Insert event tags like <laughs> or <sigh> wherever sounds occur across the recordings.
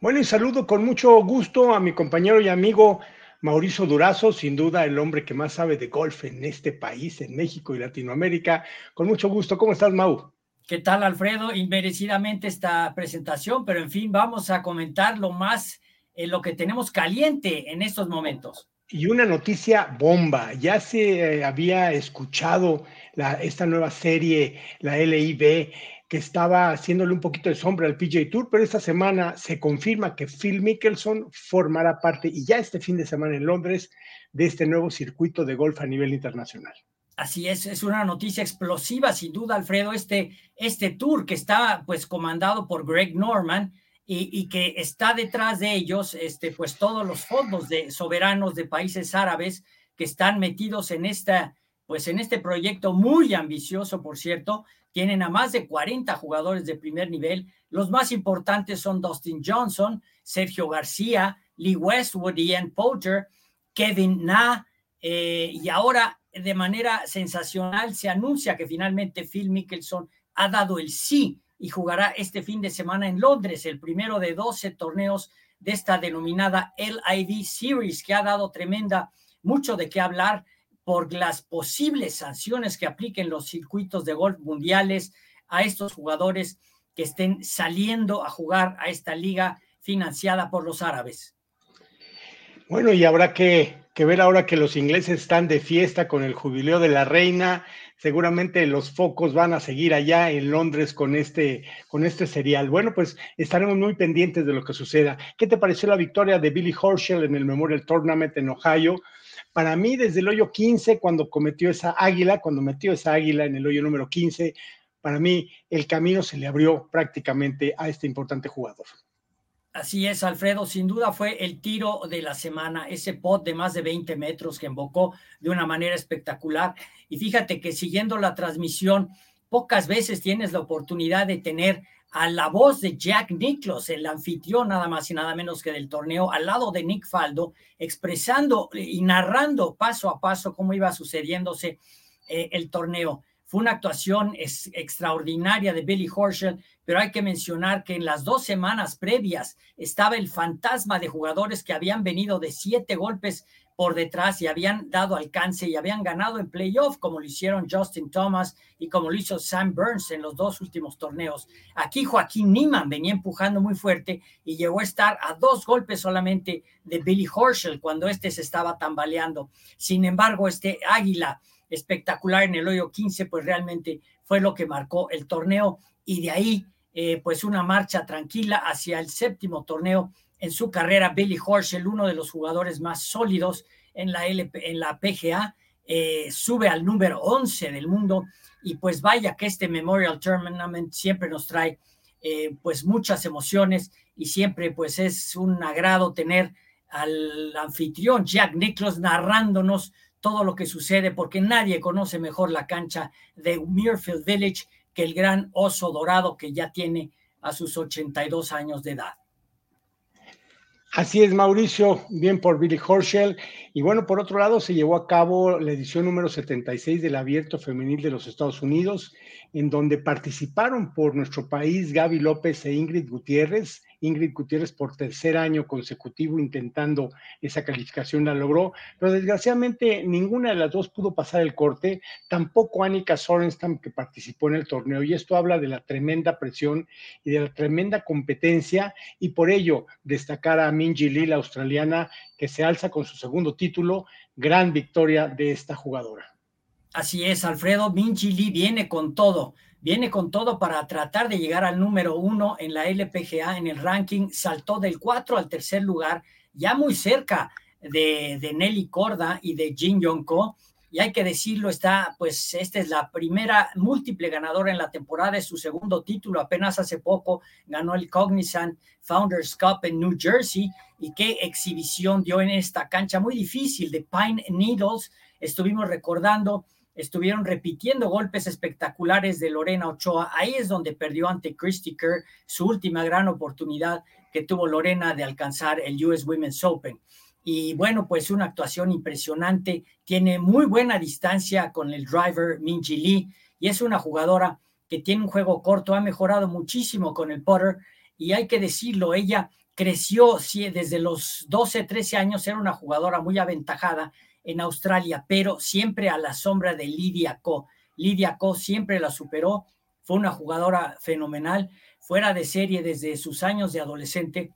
Bueno, y saludo con mucho gusto a mi compañero y amigo Mauricio Durazo, sin duda el hombre que más sabe de golf en este país, en México y Latinoamérica. Con mucho gusto. ¿Cómo estás, Mau? ¿Qué tal, Alfredo? Inmerecidamente esta presentación, pero en fin, vamos a comentar lo más, en lo que tenemos caliente en estos momentos. Y una noticia bomba. Ya se eh, había escuchado la, esta nueva serie, la LIB, que estaba haciéndole un poquito de sombra al PJ Tour, pero esta semana se confirma que Phil Mickelson formará parte, y ya este fin de semana en Londres, de este nuevo circuito de golf a nivel internacional. Así es, es una noticia explosiva, sin duda, Alfredo, este, este tour que está pues comandado por Greg Norman y, y, que está detrás de ellos, este, pues todos los fondos de soberanos de países árabes que están metidos en esta, pues en este proyecto muy ambicioso, por cierto, tienen a más de 40 jugadores de primer nivel. Los más importantes son Dustin Johnson, Sergio García, Lee Westwood, Ian Poulter, Kevin Na, eh, y ahora de manera sensacional se anuncia que finalmente Phil Mickelson ha dado el sí y jugará este fin de semana en Londres, el primero de 12 torneos de esta denominada LIV Series, que ha dado tremenda, mucho de qué hablar por las posibles sanciones que apliquen los circuitos de golf mundiales a estos jugadores que estén saliendo a jugar a esta liga financiada por los árabes. Bueno, y habrá que, ver ahora que los ingleses están de fiesta con el jubileo de la reina. Seguramente los focos van a seguir allá en Londres con este, con este serial. Bueno, pues estaremos muy pendientes de lo que suceda. ¿Qué te pareció la victoria de Billy Horschel en el Memorial Tournament en Ohio? Para mí, desde el hoyo 15, cuando cometió esa águila, cuando metió esa águila en el hoyo número 15, para mí el camino se le abrió prácticamente a este importante jugador. Así es, Alfredo, sin duda fue el tiro de la semana, ese pot de más de 20 metros que embocó de una manera espectacular. Y fíjate que siguiendo la transmisión, pocas veces tienes la oportunidad de tener a la voz de Jack Nicklaus, el anfitrión nada más y nada menos que del torneo, al lado de Nick Faldo, expresando y narrando paso a paso cómo iba sucediéndose eh, el torneo. Fue una actuación extraordinaria de Billy Horschel, pero hay que mencionar que en las dos semanas previas estaba el fantasma de jugadores que habían venido de siete golpes por detrás y habían dado alcance y habían ganado en playoff, como lo hicieron Justin Thomas y como lo hizo Sam Burns en los dos últimos torneos. Aquí Joaquín Niman venía empujando muy fuerte y llegó a estar a dos golpes solamente de Billy Horschel cuando este se estaba tambaleando. Sin embargo, este águila espectacular en el hoyo 15, pues realmente fue lo que marcó el torneo y de ahí, eh, pues una marcha tranquila hacia el séptimo torneo en su carrera, Billy Horschel, uno de los jugadores más sólidos en la, LP, en la PGA, eh, sube al número 11 del mundo y pues vaya que este Memorial Tournament siempre nos trae eh, pues muchas emociones y siempre pues es un agrado tener al anfitrión Jack Nicklaus narrándonos todo lo que sucede porque nadie conoce mejor la cancha de Muirfield Village que el gran oso dorado que ya tiene a sus 82 años de edad. Así es, Mauricio, bien por Billy Horschel. Y bueno, por otro lado, se llevó a cabo la edición número 76 del Abierto Femenil de los Estados Unidos, en donde participaron por nuestro país Gaby López e Ingrid Gutiérrez. Ingrid Gutiérrez por tercer año consecutivo intentando esa calificación la logró, pero desgraciadamente ninguna de las dos pudo pasar el corte, tampoco Annika Sorenstam que participó en el torneo y esto habla de la tremenda presión y de la tremenda competencia y por ello destacar a Minji Lee, la australiana, que se alza con su segundo título, gran victoria de esta jugadora. Así es, Alfredo, Minji Lee viene con todo viene con todo para tratar de llegar al número uno en la LPGA en el ranking, saltó del cuatro al tercer lugar, ya muy cerca de, Nelly Corda y de Jin Yong-ko. Y hay que decirlo, está, pues, esta es la primera múltiple ganadora en la temporada, es su segundo título, apenas hace poco ganó el Cognizant Founders Cup en New Jersey. Y qué exhibición dio en esta cancha muy difícil de Pine Needles. Estuvimos recordando estuvieron repitiendo golpes espectaculares de Lorena Ochoa. Ahí es donde perdió ante Christy Kerr su última gran oportunidad que tuvo Lorena de alcanzar el US Women's Open. Y bueno, pues una actuación impresionante. Tiene muy buena distancia con el driver Minji Lee y es una jugadora que tiene un juego corto, ha mejorado muchísimo con el putter y hay que decirlo, ella creció desde los 12, 13 años, era una jugadora muy aventajada en Australia, pero siempre a la sombra de Lidia Ko. Lidia Ko siempre la superó, fue una jugadora fenomenal, fuera de serie desde sus años de adolescente.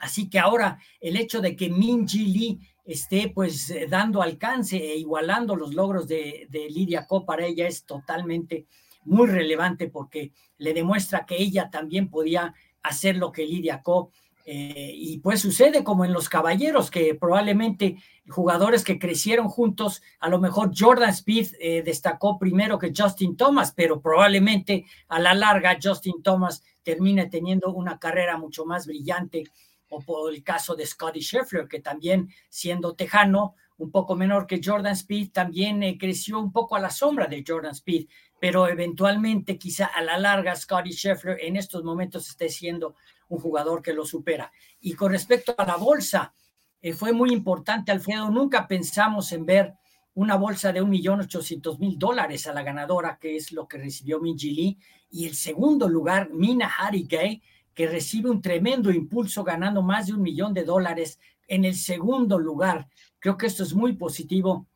Así que ahora el hecho de que Min Ji Lee esté pues eh, dando alcance e igualando los logros de, de Lidia Ko para ella es totalmente muy relevante porque le demuestra que ella también podía hacer lo que Lidia Co eh, y pues sucede como en los caballeros, que probablemente jugadores que crecieron juntos, a lo mejor Jordan Speed eh, destacó primero que Justin Thomas, pero probablemente a la larga Justin Thomas termine teniendo una carrera mucho más brillante, o por el caso de Scotty Scheffler, que también siendo tejano, un poco menor que Jordan Speed, también eh, creció un poco a la sombra de Jordan Speed, pero eventualmente quizá a la larga Scotty Scheffler en estos momentos esté siendo un jugador que lo supera. Y con respecto a la bolsa, eh, fue muy importante, Alfredo, nunca pensamos en ver una bolsa de un millón ochocientos mil dólares a la ganadora, que es lo que recibió Minji Lee, y el segundo lugar, Mina Harigay, que recibe un tremendo impulso ganando más de un millón de dólares en el segundo lugar. Creo que esto es muy positivo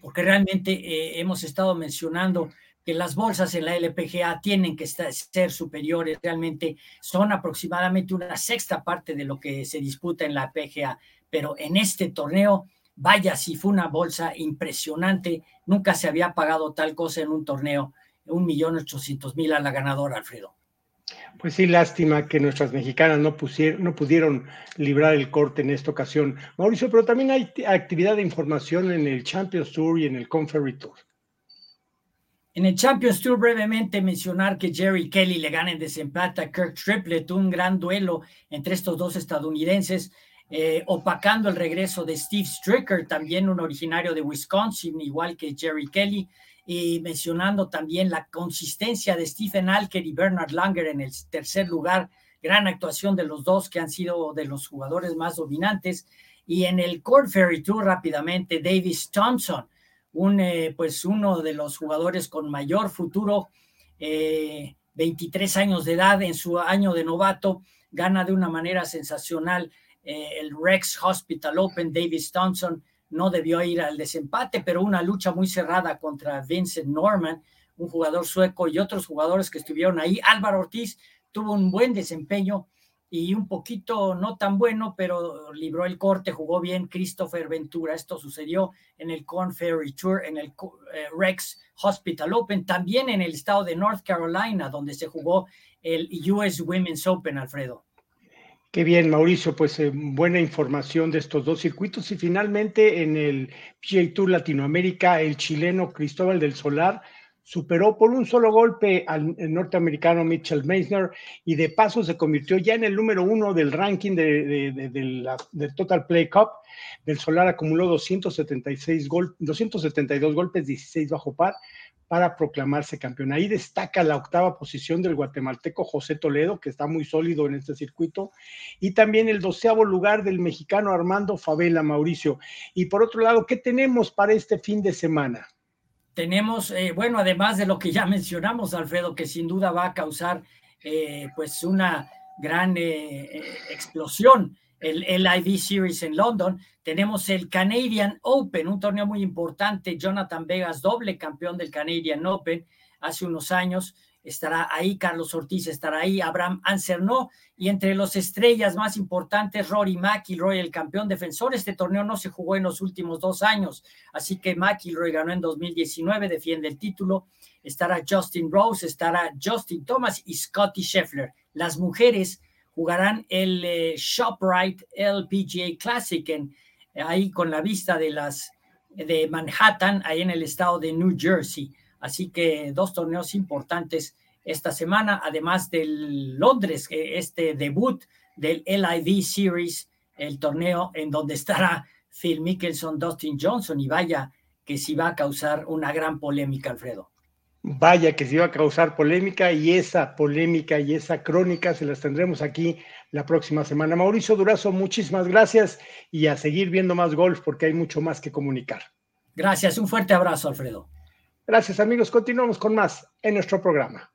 porque realmente eh, hemos estado mencionando que las bolsas en la LPGA tienen que ser superiores, realmente son aproximadamente una sexta parte de lo que se disputa en la PGA, pero en este torneo, vaya si fue una bolsa impresionante, nunca se había pagado tal cosa en un torneo, un millón ochocientos mil a la ganadora, Alfredo. Pues sí, lástima que nuestras mexicanas no, pusieron, no pudieron librar el corte en esta ocasión. Mauricio, pero también hay actividad de información en el Champions Tour y en el Conferry Tour. En el Champions Tour, brevemente mencionar que Jerry Kelly le gana en desempate a Kirk Triplett, un gran duelo entre estos dos estadounidenses, eh, opacando el regreso de Steve Stricker, también un originario de Wisconsin, igual que Jerry Kelly, y mencionando también la consistencia de Stephen Alker y Bernard Langer en el tercer lugar, gran actuación de los dos que han sido de los jugadores más dominantes. Y en el Corn Ferry Tour, rápidamente, Davis Thompson un, eh, pues uno de los jugadores con mayor futuro, 23 eh, años de edad en su año de novato, gana de una manera sensacional eh, el Rex Hospital Open. Davis Thompson no debió ir al desempate, pero una lucha muy cerrada contra Vincent Norman, un jugador sueco y otros jugadores que estuvieron ahí. Álvaro Ortiz tuvo un buen desempeño y un poquito no tan bueno, pero libró el corte, jugó bien Christopher Ventura. Esto sucedió en el Corn Ferry Tour, en el eh, Rex Hospital Open, también en el estado de North Carolina, donde se jugó el US Women's Open, Alfredo. Qué bien, Mauricio, pues eh, buena información de estos dos circuitos. Y finalmente en el PGA Tour Latinoamérica, el chileno Cristóbal del Solar superó por un solo golpe al norteamericano Mitchell Meisner y de paso se convirtió ya en el número uno del ranking de, Total Play Cup. Del Solar acumuló 276 gol, 272 golpes, 16 bajo par para proclamarse campeón. Ahí destaca la octava posición del guatemalteco José Toledo, que está muy sólido en este circuito, y también el doceavo lugar del mexicano Armando Favela Mauricio. Y por otro lado, ¿qué tenemos para este fin de semana? Tenemos, eh, bueno, además de lo que ya <laughs> mencionamos, Alfredo, que sin duda va a causar eh, pues una gran eh, explosión, el LIV Series en London, tenemos el Canadian Open, un torneo muy importante, Jonathan Vegas, doble campeón del Canadian Open hace unos años, estará ahí, Carlos Ortiz estará ahí, Abraham Anser no, y entre los estrellas más importantes, Rory McIlroy, el campeón defensor. Este torneo no se jugó en los últimos dos años, así que McIlroy ganó en 2019, defiende el título. Estará Justin Rose, estará Justin Thomas y Scotty Scheffler. Las mujeres jugarán el eh, ShopRite LPGA Classic en, ahí con la vista de las de Manhattan, ahí en el estado de New Jersey. Así que dos torneos importantes esta semana, además del Londres, este debut del LIV Series, el torneo en donde estará Phil Mickelson, Dustin Johnson, y vaya que sí va a causar una gran polémica, Alfredo. Vaya que sí va a causar polémica y esa polémica y esa crónica se las tendremos aquí la próxima semana. Mauricio Durazo, muchísimas gracias y a seguir viendo más golf porque hay mucho más que comunicar. Gracias, un fuerte abrazo, Alfredo. Gracias amigos, continuamos con más en nuestro programa.